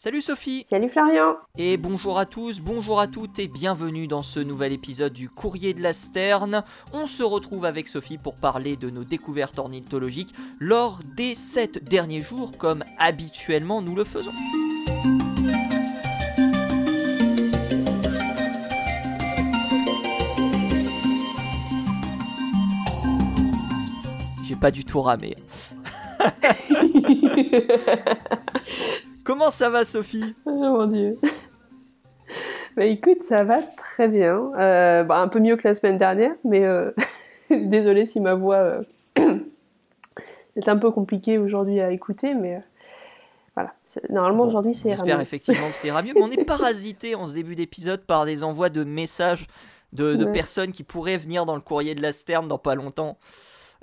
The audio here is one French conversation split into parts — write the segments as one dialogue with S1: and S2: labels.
S1: Salut Sophie
S2: Salut Florian
S1: Et bonjour à tous, bonjour à toutes et bienvenue dans ce nouvel épisode du Courrier de la Sterne. On se retrouve avec Sophie pour parler de nos découvertes ornithologiques lors des 7 derniers jours comme habituellement nous le faisons. J'ai pas du tout ramé. Comment ça va, Sophie?
S2: Oh mon dieu. Bah écoute, ça va très bien. Euh, bah, un peu mieux que la semaine dernière, mais euh, désolée si ma voix euh, est un peu compliquée aujourd'hui à écouter, mais voilà. Normalement, aujourd'hui, c'est
S1: J'espère effectivement que ira mieux, mais on est parasité en ce début d'épisode par des envois de messages de, personnes qui pourraient venir dans le courrier de la Sterne dans pas longtemps.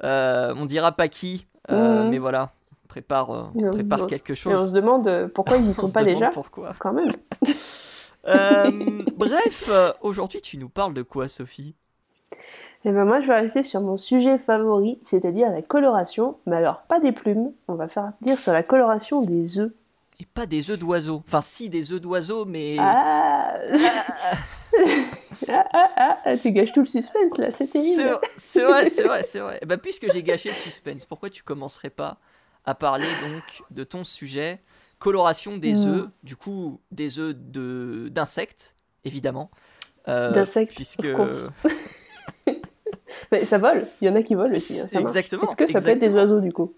S1: on dira pas qui, mhm. mais voilà prépare, euh, prépare quelque chose.
S2: Et on se demande euh, pourquoi ils y sont pas déjà.
S1: Pourquoi
S2: Quand même.
S1: Euh, bref, aujourd'hui tu nous parles de quoi, Sophie?
S2: Eh ben moi je vais rester sur mon sujet favori, c'est-à-dire la coloration, mais alors pas des plumes, on va faire dire sur la coloration des œufs.
S1: Et pas des œufs d'oiseaux. Enfin si des œufs d'oiseaux, mais...
S2: Ah. ah, ah, ah, tu gâches tout le suspense là, c'est terrible.
S1: C'est vrai, c'est vrai, c'est vrai. Eh ben, puisque j'ai gâché le suspense, pourquoi tu commencerais pas? À parler donc de ton sujet, coloration des mm. œufs, du coup des œufs de d'insectes, évidemment.
S2: Euh, d'insectes, puisque Mais ça vole, il y en a qui volent aussi. Hein,
S1: exactement.
S2: Est-ce que ça peut être des oiseaux du coup?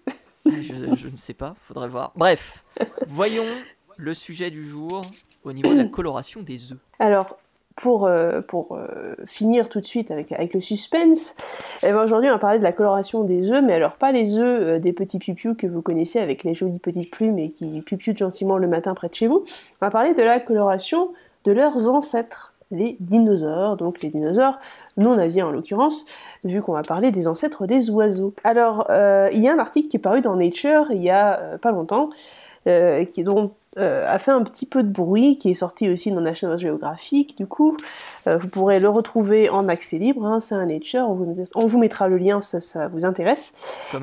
S1: Je, je, ne sais pas, faudrait voir. Bref, voyons le sujet du jour au niveau de la coloration des œufs.
S2: Alors, pour, euh, euh, finir tout de suite avec, le suspense, eh ben, aujourd'hui on va parler de la coloration des œufs, mais alors pas les œufs euh, des petits pupius que vous connaissez avec les jolies petites plumes et qui pupiutent gentiment le matin près de chez vous. On va parler de la coloration de leurs ancêtres, les dinosaures, donc les dinosaures non aviens en l'occurrence, vu qu'on va parler des ancêtres des oiseaux. Alors, il y a un article qui est paru dans Nature il y a pas longtemps, euh, qui donc euh, a fait un petit peu de bruit, qui est sorti aussi dans National Geographic. Du coup, euh, vous pourrez le retrouver en accès libre. Hein, c'est un Nature. On vous, mettra le lien si ça, vous intéresse.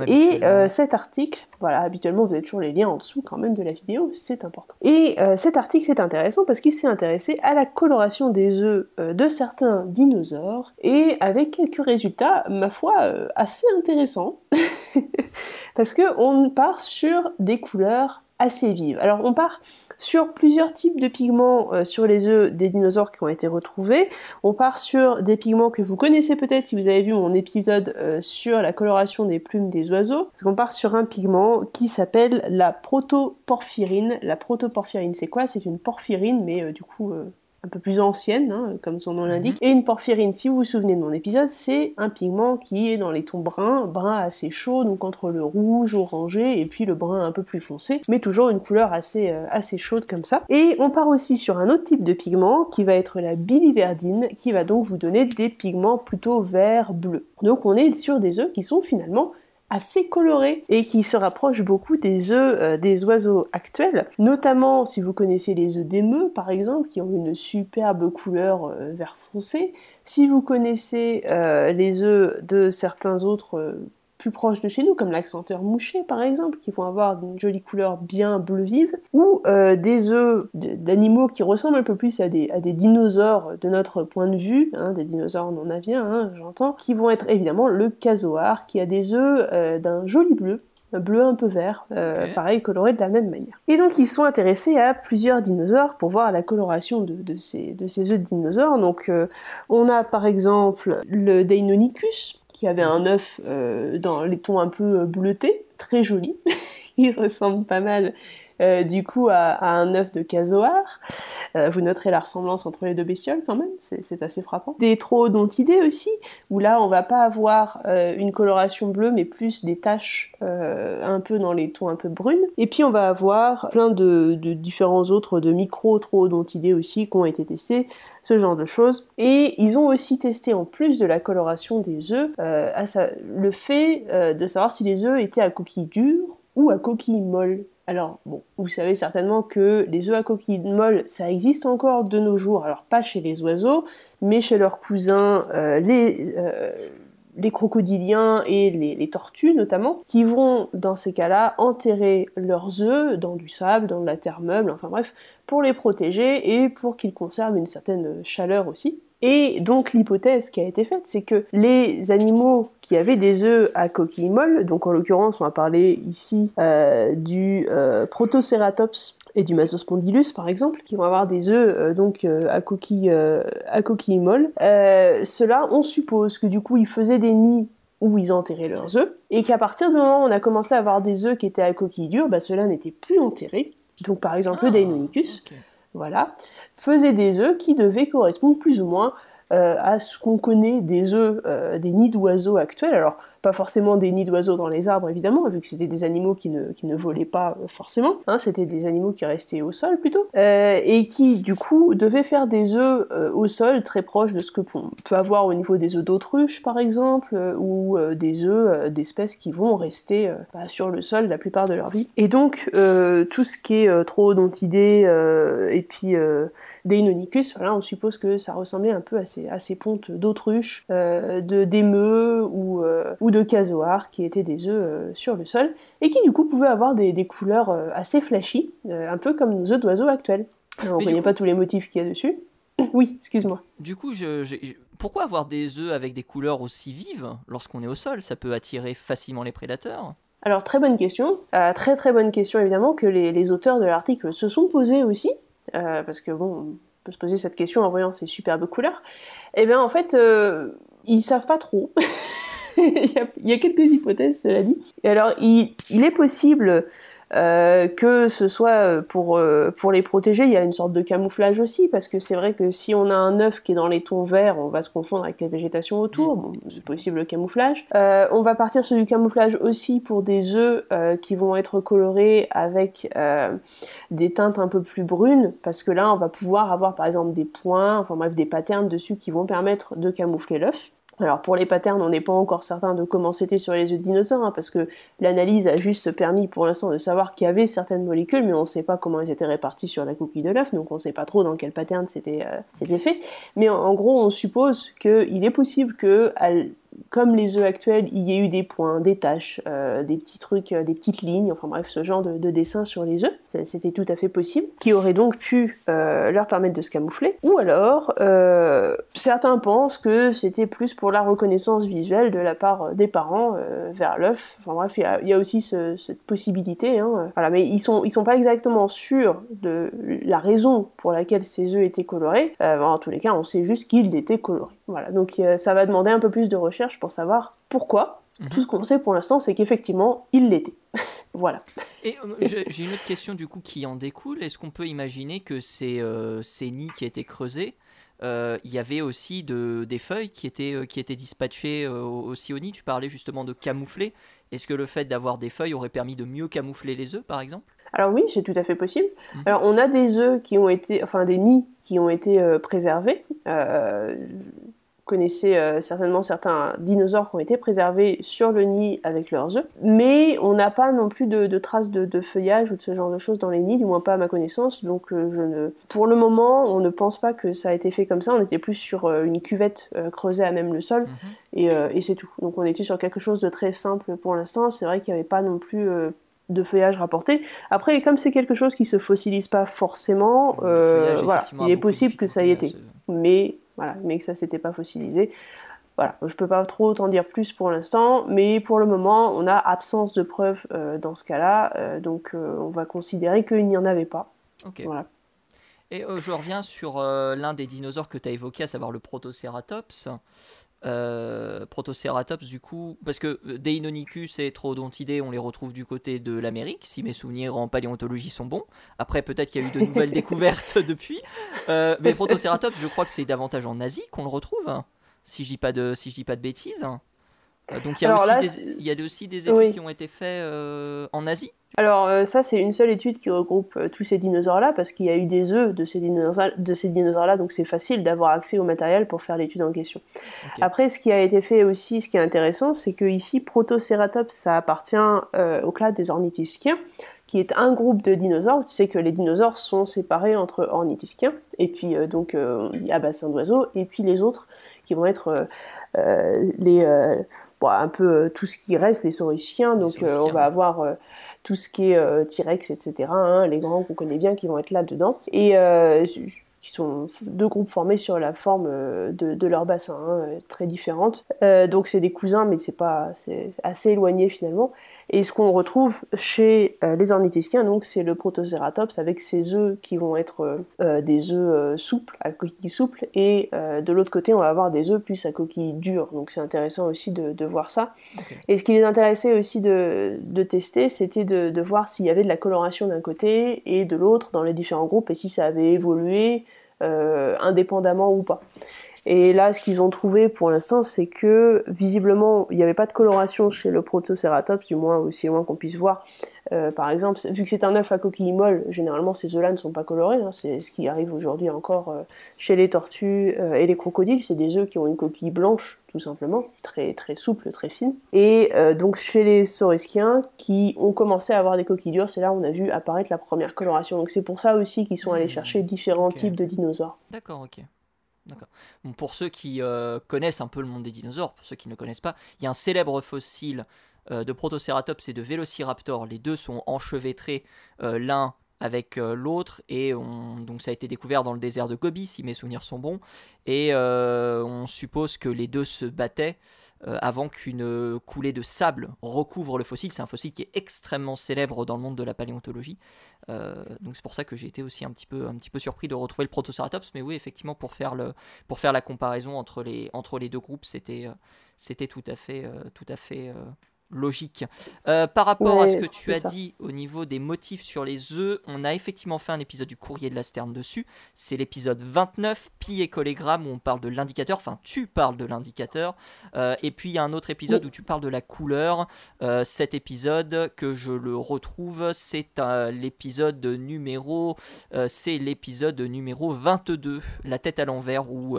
S2: Et cet article, voilà, habituellement vous avez toujours les liens en dessous quand même de la vidéo, c'est important. Et cet article est intéressant parce qu'il s'est intéressé à la coloration des œufs de certains dinosaures et avec quelques résultats, ma foi, assez intéressants. parce qu'on part sur des couleurs assez vive. Alors on part sur plusieurs types de pigments euh, sur les œufs des dinosaures qui ont été retrouvés. On part sur des pigments que vous connaissez peut-être si vous avez vu mon épisode euh, sur la coloration des plumes des oiseaux. Qu'on part sur un pigment qui s'appelle la protoporphyrine. La protoporphyrine c'est quoi? C'est une porphyrine mais euh, du coup un peu plus ancienne, hein, comme son nom l'indique. Mhm. Et une porphyrine, si vous vous souvenez de mon épisode, c'est un pigment qui est dans les tons bruns, brun assez chaud, donc entre le rouge, orangé, et puis le brun un peu plus foncé, mais toujours une couleur assez, euh, assez chaude comme ça. Et on part aussi sur un autre type de pigment, qui va être la biliverdine, qui va donc vous donner des pigments plutôt vert-bleu. Donc on est sur des œufs qui sont finalement assez colorés et qui se rapproche beaucoup des œufs euh, des oiseaux actuels, notamment si vous connaissez les œufs d'émeu par exemple, qui ont une superbe couleur euh, vert foncé. Si vous connaissez euh, les œufs de certains autres plus proches de chez nous, comme l'accenteur mouché par exemple, qui vont avoir une jolie couleur bien bleu vive, ou euh, des œufs d'animaux qui ressemblent un peu plus à des, dinosaures de notre point de vue, hein, des dinosaures non aviens, hein, j'entends, qui vont être évidemment le casoar, qui a des œufs euh, d'un joli bleu, un bleu un peu vert, euh, pareil coloré de la même manière. Et donc ils sont intéressés à plusieurs dinosaures pour voir la coloration de, ces, de ces œufs de dinosaures. Donc on a par exemple le Deinonychus, qui avait un œuf euh, dans les tons un peu euh, bleutés, très joli. il ressemble pas mal euh, du coup à, un œuf de casoar. vous noterez la ressemblance entre les deux bestioles quand même, c'est assez frappant. Des troodontidés aussi, où là on va pas avoir une coloration bleue mais plus des taches un peu dans les tons un peu brunes. Et puis on va avoir plein de, différents autres de micro-troodontidés aussi qui ont été testés ce genre de choses. Et ils ont aussi testé en plus de la coloration des œufs, euh, le fait euh, de savoir si les œufs étaient à coquille dure ou à coquille molle. Alors, bon, vous savez certainement que les œufs à coquille molle, ça existe encore de nos jours. Alors, pas chez les oiseaux, mais chez leurs cousins, euh, les, les crocodiliens et les, tortues notamment, qui vont dans ces cas-là enterrer leurs œufs dans du sable, dans de la terre meuble, enfin bref, pour les protéger et pour qu'ils conservent une certaine chaleur aussi. Et donc l'hypothèse qui a été faite, c'est que les animaux qui avaient des œufs à coquille molle, donc en l'occurrence on va parler ici euh, du euh, Protoceratops et du Masospondylus par exemple, qui vont avoir des œufs euh, donc à coquille à coquille molle, ceux-là on suppose que du coup ils faisaient des nids où ils enterraient leurs œufs, et qu'à partir du moment où on a commencé à avoir des œufs qui étaient à coquille dure, bah, ceux-là n'étaient plus enterrés. Donc par exemple le ah, Deinonychus, voilà, faisait des œufs qui devaient correspondre plus ou moins euh, à ce qu'on connaît des œufs, euh, des nids d'oiseaux actuels. Pas forcément des nids d'oiseaux dans les arbres évidemment, vu que c'était des animaux qui ne, qui ne volaient pas euh, forcément, hein, c'était des animaux qui restaient au sol plutôt, euh, et qui du coup devaient faire des œufs euh, au sol très proches de ce que on peut avoir au niveau des œufs d'autruche par exemple, ou des œufs d'espèces qui vont rester bah, sur le sol la plupart de leur vie. Et donc tout ce qui est troodontidés et puis Deinonychus, voilà, on suppose que ça ressemblait un peu à ces, à ces pontes d'autruche, de d'émeux ou, ou de casoars qui étaient des œufs euh, sur le sol et qui du coup pouvaient avoir des, couleurs euh, assez flashy, euh, un peu comme nos œufs d'oiseaux actuels. on ne connaît pas tous les motifs qu'il y a dessus. oui, excuse-moi.
S1: Du coup, pourquoi avoir des œufs avec des couleurs aussi vives lorsqu'on est au sol? Ça peut attirer facilement les prédateurs?
S2: Alors très bonne question, très très bonne question évidemment que les, auteurs de l'article se sont posés aussi, parce que bon, on peut se poser cette question en voyant ces superbes couleurs. Eh bien en fait, ils savent pas trop. il, y a, quelques hypothèses, cela dit. Et alors, il, est possible euh, que ce soit euh, pour, euh, pour les protéger, il y a une sorte de camouflage aussi, parce que c'est vrai que si on a un œuf qui est dans les tons verts, on va se confondre avec la végétation autour, bon, c'est possible le camouflage. on va partir sur du camouflage aussi pour des œufs qui vont être colorés avec des teintes un peu plus brunes, parce que là on va pouvoir avoir par exemple des points, enfin bref des patterns dessus qui vont permettre de camoufler l'œuf. Alors pour les patterns, on n'est pas encore certain de comment c'était sur les œufs de dinosaures, hein, parce que l'analyse a juste permis pour l'instant de savoir qu'il y avait certaines molécules, mais on ne sait pas comment elles étaient réparties sur la coquille de l'œuf, donc on ne sait pas trop dans quel pattern c'était euh, fait. Mais en, gros, on suppose qu'il est possible que comme les œufs actuels, il y a eu des points, des taches, euh, des petits trucs, euh, des petites lignes, enfin bref, ce genre de, dessin sur les œufs, c'était tout à fait possible, qui aurait donc pu euh, leur permettre de se camoufler. Ou alors, certains pensent que c'était plus pour la reconnaissance visuelle de la part des parents vers l'œuf. Enfin bref, il y, a aussi cette possibilité. Hein. Voilà, mais ils sont, ils sont pas exactement sûrs de la raison pour laquelle ces œufs étaient colorés. en tous les cas, on sait juste qu'ils étaient colorés. Voilà, donc ça va demander un peu plus de recherche pour savoir pourquoi. Mhm. Tout ce qu'on sait pour l'instant, c'est qu'effectivement, il l'était. voilà.
S1: Et euh, j'ai une autre question du coup qui en découle. Est-ce qu'on peut imaginer que ces, euh, ces nids qui étaient creusés, euh, il y avait aussi de, des feuilles qui étaient, qui étaient dispatchées aussi au nid? Tu parlais justement de camoufler. Est-ce que le fait d'avoir des feuilles aurait permis de mieux camoufler les œufs, par exemple?
S2: Alors oui, c'est tout à fait possible. Mhm. Alors on a des œufs qui ont été, enfin des nids qui ont été préservés connaissez euh, certainement certains dinosaures qui ont été préservés sur le nid avec leurs œufs, mais on n'a pas non plus de, traces de, feuillage ou de ce genre de choses dans les nids, du moins pas à ma connaissance. Donc euh, je ne, pour le moment, on ne pense pas que ça a été fait comme ça. On était plus sur euh, une cuvette creusée à même le sol mhm. et, c'est tout. Donc on était sur quelque chose de très simple pour l'instant. C'est vrai qu'il n'y avait pas non plus de feuillage rapporté. Après, comme c'est quelque chose qui se fossilise pas forcément, voilà, il est possible que ça ait été. Mais voilà, mais que ça s'était pas fossilisé. Voilà, je peux pas trop t'en dire plus pour l'instant, mais pour le moment, on a absence de preuves euh, dans ce cas-là, euh, donc euh, on va considérer qu'il n'y en avait pas.
S1: Ok. Voilà. Et je reviens sur l'un des dinosaures que tu as évoqué, à savoir le Protoceratops. Euh, Protoceratops, du coup, parce que euh, Deinonychus et Troodontidés, on les retrouve du côté de l'Amérique, si mes souvenirs en paléontologie sont bons. Après, peut-être qu'il y a eu de nouvelles découvertes depuis. Euh, mais Protoceratops, je crois que c'est davantage en Asie qu'on le retrouve, hein, si je dis pas de, si je dis pas de bêtises. Donc il y, a aussi des, il y a aussi des études qui ont été faites en Asie
S2: alors euh, ça, c'est une seule étude qui regroupe euh, tous ces dinosaures-là, parce qu'il y a eu des œufs de ces dinosaures-là, donc c'est facile d'avoir accès au matériel pour faire l'étude en question. Après, ce qui a été fait aussi, ce qui est intéressant, c'est que ici, Protoceratops, ça appartient euh, au clade des ornithischiens, qui est un groupe de dinosaures. Tu sais que les dinosaures sont séparés entre ornithischiens, et puis donc il y a bassin d'oiseaux, et puis les autres qui vont être les, un peu tout ce qui reste, les sauriciens. Donc on va avoir tout ce qui est T-Rex, etc. Hein, les grands qu'on connaît bien qui vont être là dedans. Et qui sont deux groupes formés sur la forme euh, de, leur bassin, hein, très différentes. Euh, donc c'est des cousins, mais c'est pas, c'est assez éloigné finalement. Et ce qu'on retrouve chez euh, les ornithischiens, donc c'est le Protoceratops avec ses œufs qui vont être des œufs souples, à coquille souple, et de l'autre côté on va avoir des œufs plus à coquille dure. Donc c'est intéressant aussi de, voir ça. Et ce qui les intéressait aussi de, tester, c'était de, de voir s'il y avait de la coloration d'un côté et de l'autre dans les différents groupes, et si ça avait évolué euh, indépendamment ou pas. Et là, ce qu'ils ont trouvé pour l'instant, c'est que visiblement, il n'y avait pas de coloration chez le Protoceratops, du moins aussi loin qu'on puisse voir. Euh, par exemple, vu que c'est un œuf à coquille molle, généralement ces œufs-là ne sont pas colorés. Hein. c'est ce qui arrive aujourd'hui encore euh, chez les tortues euh, et les crocodiles. C'est des œufs qui ont une coquille blanche, tout simplement, très très souple, très fine. Et donc chez les saurischiens qui ont commencé à avoir des coquilles dures, c'est là où on a vu apparaître la première coloration. Donc c'est pour ça aussi qu'ils sont allés mmh. chercher différents types de dinosaures.
S1: D'accord, ok. Pour ceux qui connaissent un peu le monde des dinosaures, pour ceux qui ne connaissent pas, il y a un célèbre fossile euh, de Protoceratops et de Velociraptor. Les deux sont enchevêtrés euh, l'un avec euh, l'autre et donc ça a été découvert dans le désert de Gobi si mes souvenirs sont bons et on suppose que les deux se battaient avant qu'une coulée de sable recouvre le fossile. C'est un fossile qui est extrêmement célèbre dans le monde de la paléontologie. Donc c'est pour ça que j'ai été aussi un petit peu un petit peu surpris de retrouver le Protoceratops. Mais oui effectivement pour faire le pour faire la comparaison entre les entre les deux groupes c'était c'était tout à fait tout à fait logique. Euh, par rapport à ce que tu as dit au niveau des motifs sur les œufs, on a effectivement fait un épisode du courrier de la Sterne dessus. C'est l'épisode 29, pi et collégramme, où on parle de l'indicateur. Enfin, tu parles de l'indicateur. Euh, et puis il y a un autre épisode où tu parles de la couleur. Euh, cet épisode, que je le retrouve, c'est l'épisode numéro, c'est l'épisode numéro 22, la tête à l'envers, où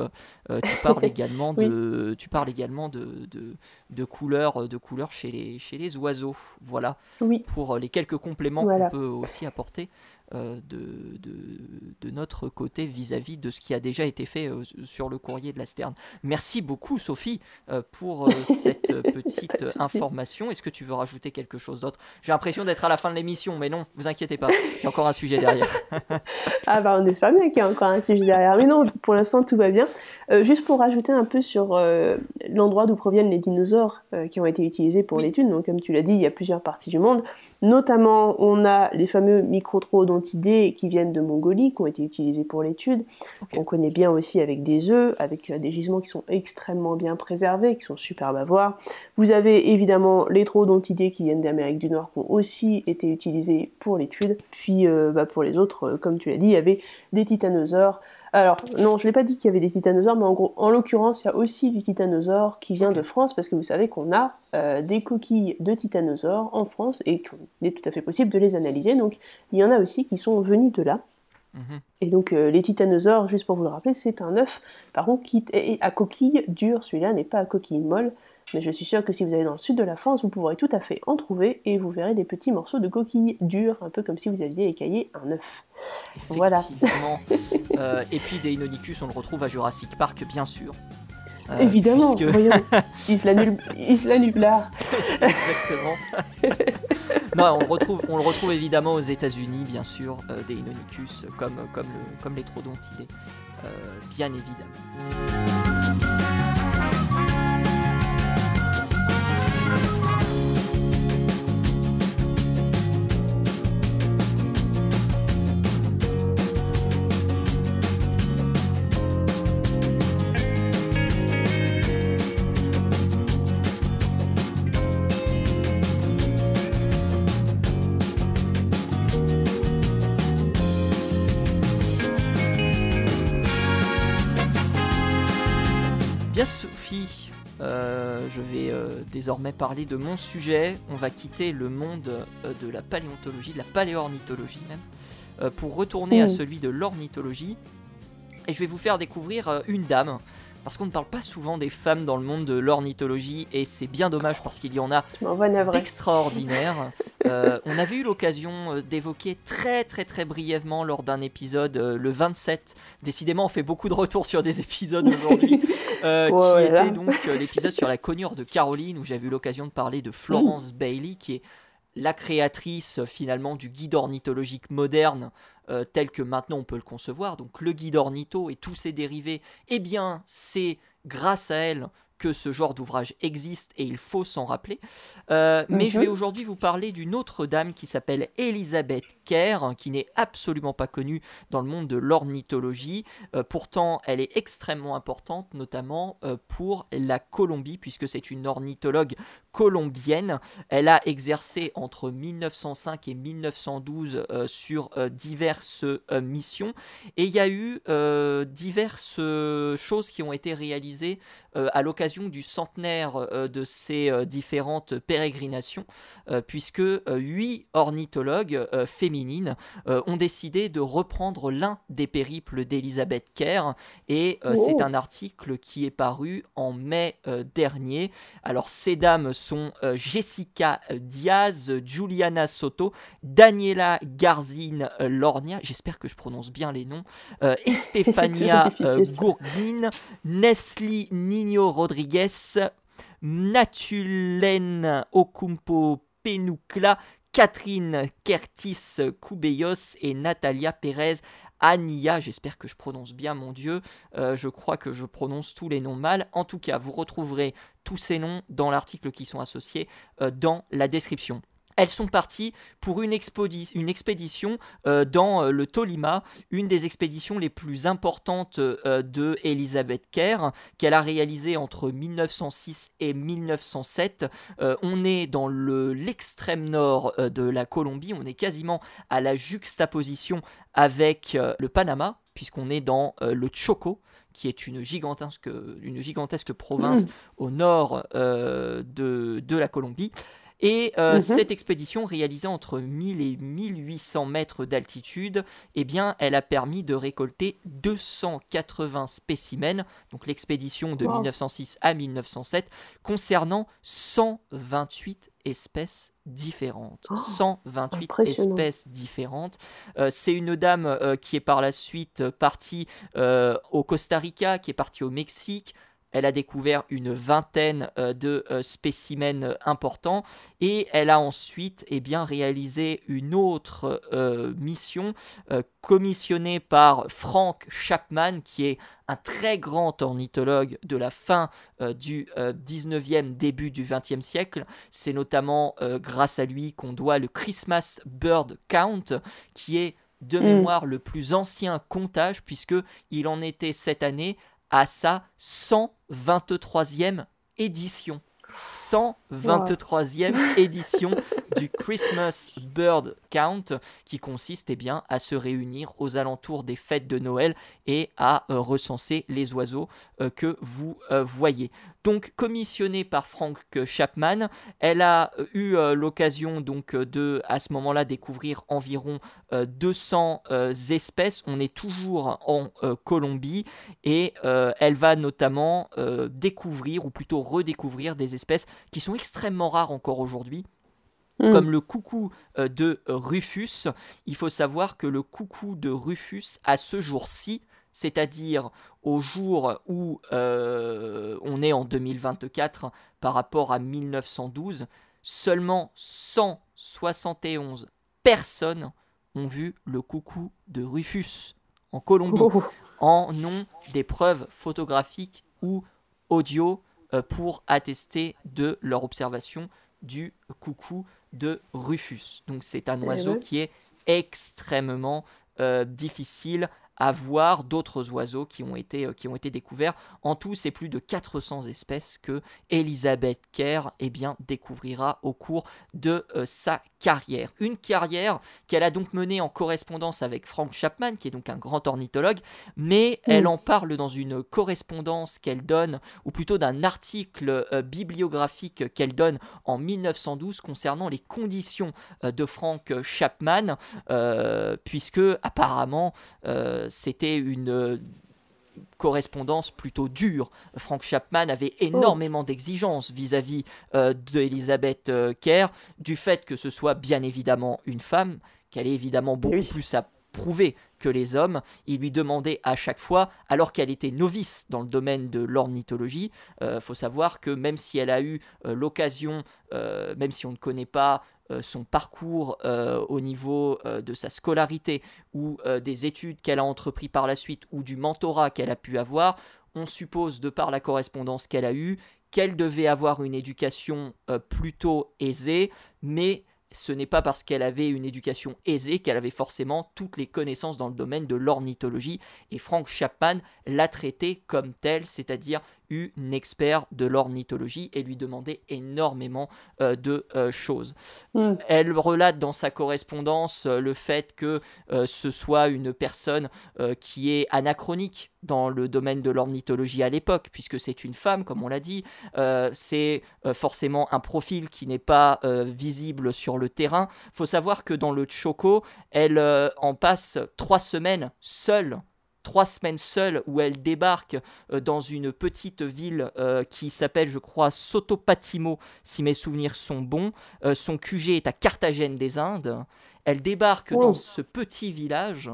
S1: tu parles également de, tu parles également de, de, de couleurs, de couleurs chez les chez les oiseaux. Voilà. Pour euh, les quelques compléments qu'on peut aussi apporter euh, de, de, notre côté vis-à-vis de ce qui a déjà été fait euh, sur le courrier de la Sterne. Merci beaucoup Sophie euh, pour cette petite information. Est-ce que tu veux rajouter quelque chose d'autre? J'ai l'impression d'être à la fin de l'émission, mais non, vous inquiétez pas, j'ai encore un sujet derrière.
S2: ah bah on espère bien qu'il y a encore un sujet derrière, mais non, pour l'instant tout va bien. juste pour rajouter un peu sur l'endroit d'où proviennent les dinosaures qui ont été utilisés pour l'étude, donc comme tu l'as dit, il y a plusieurs parties du monde. Notamment, on a les fameux microtrodontidés qui viennent de Mongolie, qui ont été utilisés pour l'étude. On connaît bien aussi avec des œufs, avec euh, des gisements qui sont extrêmement bien préservés, qui sont superbes à voir. Vous avez évidemment les trodontidés qui viennent d'Amérique du Nord, qui ont aussi été utilisés pour l'étude. Puis euh, bah, pour les autres, euh, comme tu l'as dit, il y avait des titanosaures, alors, non, je ne l'ai pas dit qu'il y avait des titanosaures, mais en gros, en l'occurrence, il y a aussi du titanosaure qui vient de France, parce que vous savez qu'on a euh, des coquilles de titanosaures en France et qu'il est tout à fait possible de les analyser. Donc, il y en a aussi qui sont venus de là. Mhm. Et donc, euh, les titanosaures, juste pour vous le rappeler, c'est un œuf, par contre, qui est à coquille dure. Celui-là n'est pas à coquille molle. Mais je suis sûre que si vous allez dans le sud de la France, vous pourrez tout à fait en trouver et vous verrez des petits morceaux de coquilles dures, un peu comme si vous aviez écaillé un œuf.
S1: Voilà. Euh, et puis des Inonicus, on le retrouve à Jurassic Park, bien sûr.
S2: Euh, Évidemment, voyons, Isla, Nublar.
S1: Exactement. non, on le, retrouve, on le retrouve évidemment aux États-Unis, bien sûr, euh, des Inonicus, comme, comme, le, comme les trodontidés, bien évidemment. Désormais parler de mon sujet. On va quitter le monde euh, de la paléontologie, de la paléornithologie même, euh, pour retourner à celui de l'ornithologie. Et je vais vous faire découvrir euh, une dame parce qu'on ne parle pas souvent des femmes dans le monde de l'ornithologie et c'est bien dommage parce qu'il y en a d'extraordinaires. Euh, on avait eu l'occasion euh, d'évoquer très très très brièvement lors d'un épisode le 27. Décidément, on fait beaucoup de retours sur des épisodes aujourd'hui, qui était donc l'épisode sur la cognure de Caroline où j'avais eu l'occasion de parler de Florence Bailey qui est la créatrice finalement du guide ornithologique moderne euh, tel que maintenant on peut le concevoir, donc le guide ornitho et tous ses dérivés, eh bien c'est grâce à elle que ce genre d'ouvrage existe et il faut s'en rappeler. Euh, mais je vais mhm. aujourd'hui vous parler d'une autre dame qui s'appelle Elisabeth Kerr, qui n'est absolument pas connue dans le monde de l'ornithologie. Euh, pourtant, elle est extrêmement importante, notamment euh, pour la Colombie, puisque c'est une ornithologue colombienne. Elle a exercé entre 1905 et 1912 sur diverses missions. Et il y a eu diverses choses qui ont été réalisées à l'occasion du centenaire euh, de ces euh, différentes pérégrinations, euh, puisque huit ornithologues féminines ont décidé de reprendre l'un des périples d'Elisabeth Kerr, et c'est un article qui est paru en mai dernier. Alors ces dames sont Jessica Diaz, Juliana Soto, Daniela Garzine Lornia, j'espère que je prononce bien les noms, Estefania Gourguin, Nesli Nino Rodriguez, Rodriguez, Natulen Okumpo Penucla, Catherine Kertis Koubeyos et Natalia Pérez Ania, j'espère que je prononce bien mon Dieu, euh, je crois que je prononce tous les noms mal. En tout cas, vous retrouverez tous ces noms dans l'article qui sont associés euh, dans la description elles sont parties pour une, expédition euh, dans euh, le Tolima, une des expéditions les plus importantes euh, de Elizabeth Kerr, qu'elle a réalisée entre 1906 et 1907. on est dans l'extrême nord de la Colombie, on est quasiment à la juxtaposition avec le Panama, puisqu'on est dans le Choco, qui est une gigantesque, une gigantesque province mmh. au nord de, de la Colombie. Et euh, mhm. cette expédition réalisée entre 1000 et 1800 mètres d'altitude, eh bien, elle a permis de récolter 280 spécimens, donc l'expédition de 1906 à 1907, concernant 128 espèces différentes. 128 espèces différentes. Euh, c'est une dame euh, qui est par la suite partie au Costa Rica, qui est partie au Mexique, elle a découvert une vingtaine euh, de euh, spécimens euh, importants et elle a ensuite eh bien, réalisé une autre mission commissionnée par Frank Chapman qui est un très grand ornithologue de la fin du 19e, début du 20e siècle. C'est notamment grâce à lui qu'on doit le Christmas Bird Count qui est de mm. mémoire le plus ancien comptage puisque il en était cette année à sa 123e édition. 123e édition du Christmas Bird Count qui consiste eh bien, à se réunir aux alentours des fêtes de Noël et à euh, recenser les oiseaux euh, que vous euh, voyez. Donc commissionnée par Frank Chapman, elle a eu l'occasion donc de à ce moment-là découvrir environ 200 espèces. On est toujours en Colombie et elle va notamment découvrir ou plutôt redécouvrir des espèces qui sont extrêmement rares encore aujourd'hui. Hmm. Comme le coucou de Rufus, il faut savoir que le coucou de Rufus, à ce jour-ci, c'est-à-dire au jour où euh, on est en 2024 par rapport à 1912, seulement 171 personnes ont vu le coucou de Rufus en Colombie, oh. en ont des preuves photographiques ou audio euh, pour attester de leur observation du coucou de Rufus. Donc c'est un eh oiseau qui est extrêmement euh, difficile à voir d'autres oiseaux qui ont été, euh, qui ont été découverts. En tout, c'est plus de 400 espèces que Elisabeth Kerr eh bien, découvrira au cours de euh, sa carrière. Une carrière qu'elle a donc menée en correspondance avec Frank Chapman, qui est donc un grand ornithologue, mais elle mm. en parle dans une correspondance qu'elle donne, ou plutôt d'un article euh, bibliographique qu'elle donne en 1912 concernant les conditions de Frank Chapman, puisque apparemment c'était une correspondance plutôt dure. Frank Chapman avait énormément d'exigences vis-à-vis d'Elizabeth Kerr, du fait que ce soit bien évidemment une femme, qu'elle est évidemment beaucoup plus à prouver que les hommes. Il lui demandait à chaque fois, alors qu'elle était novice dans le domaine de l'ornithologie, il euh, faut savoir que même si elle a eu euh, l'occasion, euh, même si on ne connaît pas son parcours au niveau de sa scolarité ou des études qu'elle a entrepris par la suite ou du mentorat qu'elle a pu avoir, on suppose de par la correspondance qu'elle a eue qu'elle devait avoir une éducation plutôt aisée, mais ce n'est pas parce qu'elle avait une éducation aisée qu'elle avait forcément toutes les connaissances dans le domaine de l'ornithologie. Et Frank Chapman l'a traitée comme telle, c'est-à-dire une expert de l'ornithologie et lui demandait énormément euh, de euh, choses. Hmm. Elle relate dans sa correspondance euh, le fait que ce soit une personne qui est anachronique dans le domaine de l'ornithologie à l'époque, puisque c'est une femme, comme on l'a dit. c'est forcément un profil qui n'est pas visible sur le terrain. Il faut savoir que dans le Choco, elle en passe trois semaines seule trois semaines seule où elle débarque euh, dans une petite ville euh, qui s'appelle, je crois, Sotopatimo, si mes souvenirs sont bons. Euh, son QG est à Carthagène des Indes. Elle débarque dans ce petit village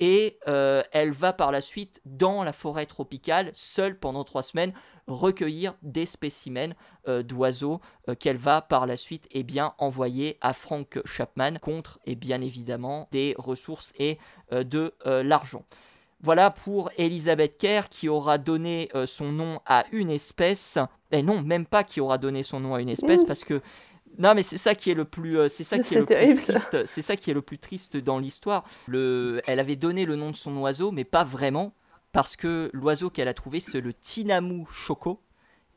S1: et elle va par la suite dans la forêt tropicale, seule pendant trois semaines, recueillir des spécimens d'oiseaux qu'elle va par la suite eh bien, envoyer à Frank Chapman contre, et bien évidemment, des ressources et de l'argent. Voilà pour Elisabeth Kerr qui aura donné euh, son nom à une espèce. Et eh non, même pas qui aura donné son nom à une espèce parce que non, mais c'est ça qui est le plus, euh, c'est ça qui est, le plus triste. C'est ça qui est le plus triste dans l'histoire. Le, elle avait donné le nom de son oiseau, mais pas vraiment, parce que l'oiseau qu'elle a trouvé, c'est le Tinamu Choco.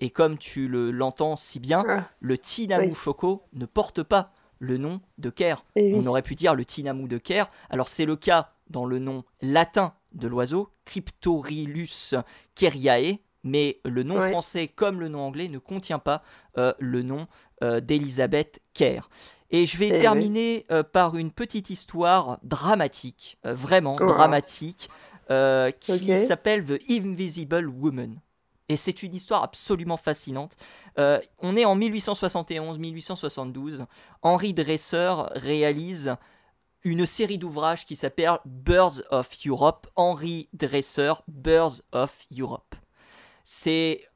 S1: Et comme tu le, l'entends si bien, ah. le Tinamu Choco ne porte pas le nom de Kerr. On aurait pu dire le Tinamu de Kerr. Alors c'est le cas dans le nom latin de l'oiseau, Cryptorilus keriae, mais le nom français comme le nom anglais ne contient pas euh, le nom euh, d'Elisabeth Kerr. Et je vais eh terminer euh, par une petite histoire dramatique, vraiment oh. dramatique, qui s'appelle The Invisible Woman. Et c'est une histoire absolument fascinante. on est en 1871-1872. Henri Dresser réalise une série d'ouvrages qui s'appelle Birds of Europe, Henri Dresser, Birds of Europe. C'est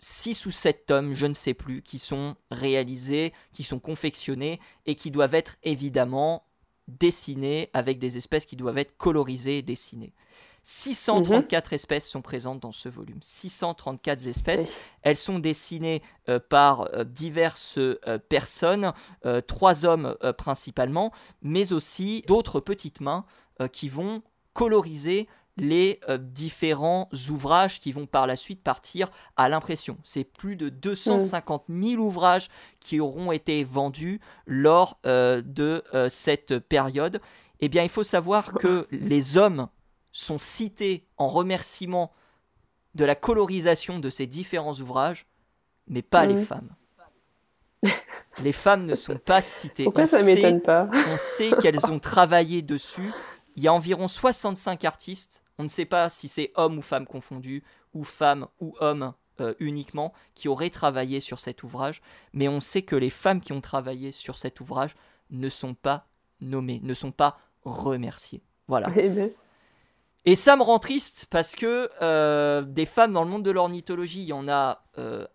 S1: 6 ou 7 tomes, je ne sais plus, qui sont réalisés, qui sont confectionnés et qui doivent être évidemment dessinés avec des espèces qui doivent être colorisées et dessinées. 634 mhm. espèces sont présentes dans ce volume. 634 espèces. Elles sont dessinées euh, par euh, diverses euh, personnes, trois hommes principalement, mais aussi d'autres petites mains qui vont coloriser les différents ouvrages qui vont par la suite partir à l'impression. C'est plus de 250 000 ouvrages qui auront été vendus lors de cette période. Eh bien, il faut savoir que les hommes sont cités en remerciement de la colorisation de ces différents ouvrages, mais pas les femmes. les femmes ne sont pas citées.
S2: Pourquoi ça m'étonne pas
S1: On sait qu'elles ont travaillé dessus. Il y a environ 65 artistes. On ne sait pas si c'est hommes ou femmes confondus, ou femmes ou hommes euh, uniquement, qui auraient travaillé sur cet ouvrage. Mais on sait que les femmes qui ont travaillé sur cet ouvrage ne sont pas nommées, ne sont pas remerciées. Voilà. Et ça me rend triste parce que euh, des femmes dans le monde de l'ornithologie, il y en a, euh,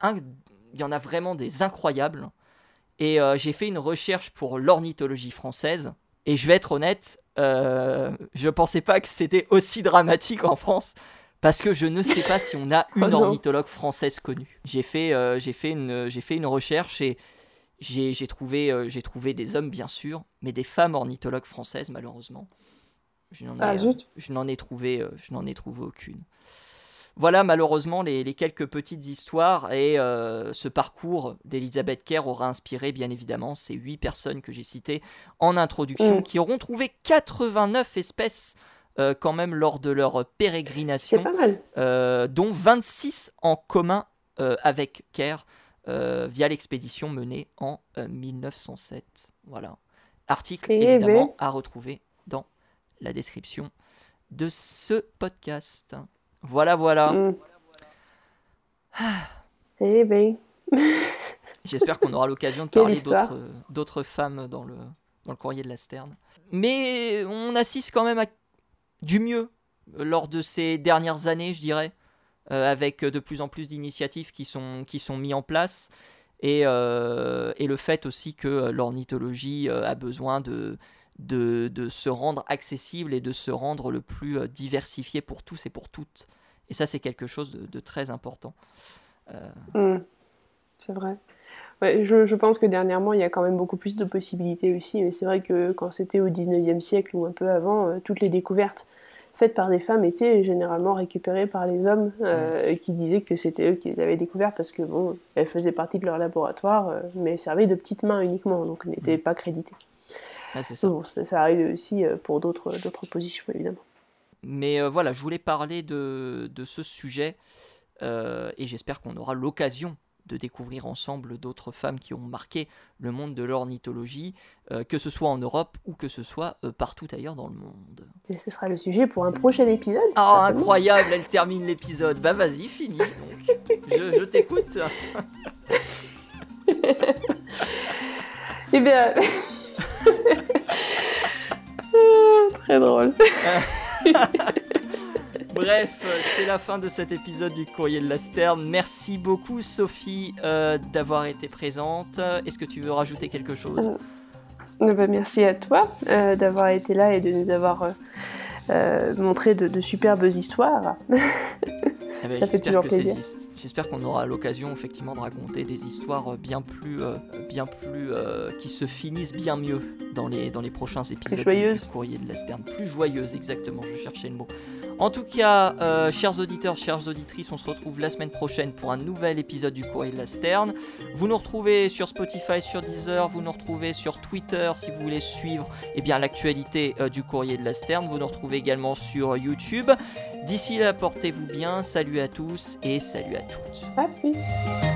S1: il y en a vraiment des incroyables. Et euh, j'ai fait une recherche pour l'ornithologie française. Et je vais être honnête, je pensais pas que c'était aussi dramatique en France. Parce que je ne sais pas si on a oh une ornithologue française connue. J'ai fait, j'ai fait, une, j'ai fait une recherche et j'ai trouvé, j'ai trouvé des hommes, bien sûr, mais des femmes ornithologues françaises, malheureusement. Je n'en ai, ah, je n'en ai, trouvé, euh, je n'en ai trouvé aucune. Voilà malheureusement les, quelques petites histoires et euh, ce parcours d'Elisabeth Kerr aura inspiré bien évidemment ces huit personnes que j'ai citées en introduction mm. qui auront trouvé 89 espèces euh, quand même lors de leur pérégrination, dont 26 en commun avec Kerr via l'expédition menée en 1907. Voilà. Article eh évidemment ben. à retrouver dans la description de ce podcast. Voilà, voilà.
S2: Mm. Eh ben.
S1: J'espère qu'on aura l'occasion de parler
S2: histoire.
S1: d'autres- femmes dans le, dans le courrier de la Sterne. Mais on assiste quand même à du mieux lors de ces dernières années, je dirais, euh, avec de plus en plus d'initiatives qui sont, qui sont mises en place. Et, euh, et le fait aussi que l'ornithologie euh, a besoin de, de, de se rendre accessible et de se rendre le plus euh, diversifié pour tous et pour toutes. Et ça, c'est quelque chose de, de très important.
S2: Mm. C'est vrai. Ouais, je, je pense que dernièrement, il y a quand même beaucoup plus de possibilités aussi. Mais c'est vrai que quand c'était au 19e siècle ou un peu avant, euh, toutes les découvertes faites par des femmes étaient généralement récupérées par les hommes euh, qui disaient que c'était eux qui les avaient découvertes parce que bon, elles faisaient partie de leur laboratoire, euh, mais servaient de petites mains uniquement, donc n'étaient pas créditées.
S1: Ah, ça.
S2: Bon, ça, ça arrive aussi euh, pour d'autres positions, évidemment.
S1: Mais euh, voilà, je voulais parler de, de ce sujet euh, et j'espère qu'on aura l'occasion de découvrir ensemble d'autres femmes qui ont marqué le monde de l'ornithologie, euh, que ce soit en Europe ou que ce soit euh, partout ailleurs dans le monde.
S2: Et ce sera le sujet pour un prochain épisode.
S1: Ah,
S2: certainement.
S1: incroyable, elle termine l'épisode. Bah vas-y, finis donc. Je, je t'écoute.
S2: Eh bien. Très drôle.
S1: Bref, euh, c'est la fin de cet épisode du Courrier de la Sterne. Merci beaucoup Sophie euh, d'avoir été présente. Est-ce que tu veux rajouter quelque chose?
S2: Eh ben, merci à toi euh, d'avoir été là et de nous avoir euh, euh, montré de, de superbes histoires.
S1: Eh ben,
S2: Ça fait toujours plaisir.
S1: J'espère qu'on aura l'occasion effectivement de raconter des histoires euh, bien plus, euh, bien plus, euh, qui se finissent bien mieux dans les, dans les prochains épisodes
S2: joyeuses.
S1: du Courrier de la Sterne. Plus joyeuses, exactement. Je cherchais le mot. En tout cas, euh, chers auditeurs, chères auditrices, on se retrouve la semaine prochaine pour un nouvel épisode du Courrier de la Sterne. Vous nous retrouvez sur Spotify, sur Deezer, vous nous retrouvez sur Twitter si vous voulez suivre eh bien l'actualité euh, du Courrier de la Sterne. Vous nous retrouvez également sur YouTube. D'ici là, portez-vous bien. Salut à tous et salut à toutes.
S2: À plus.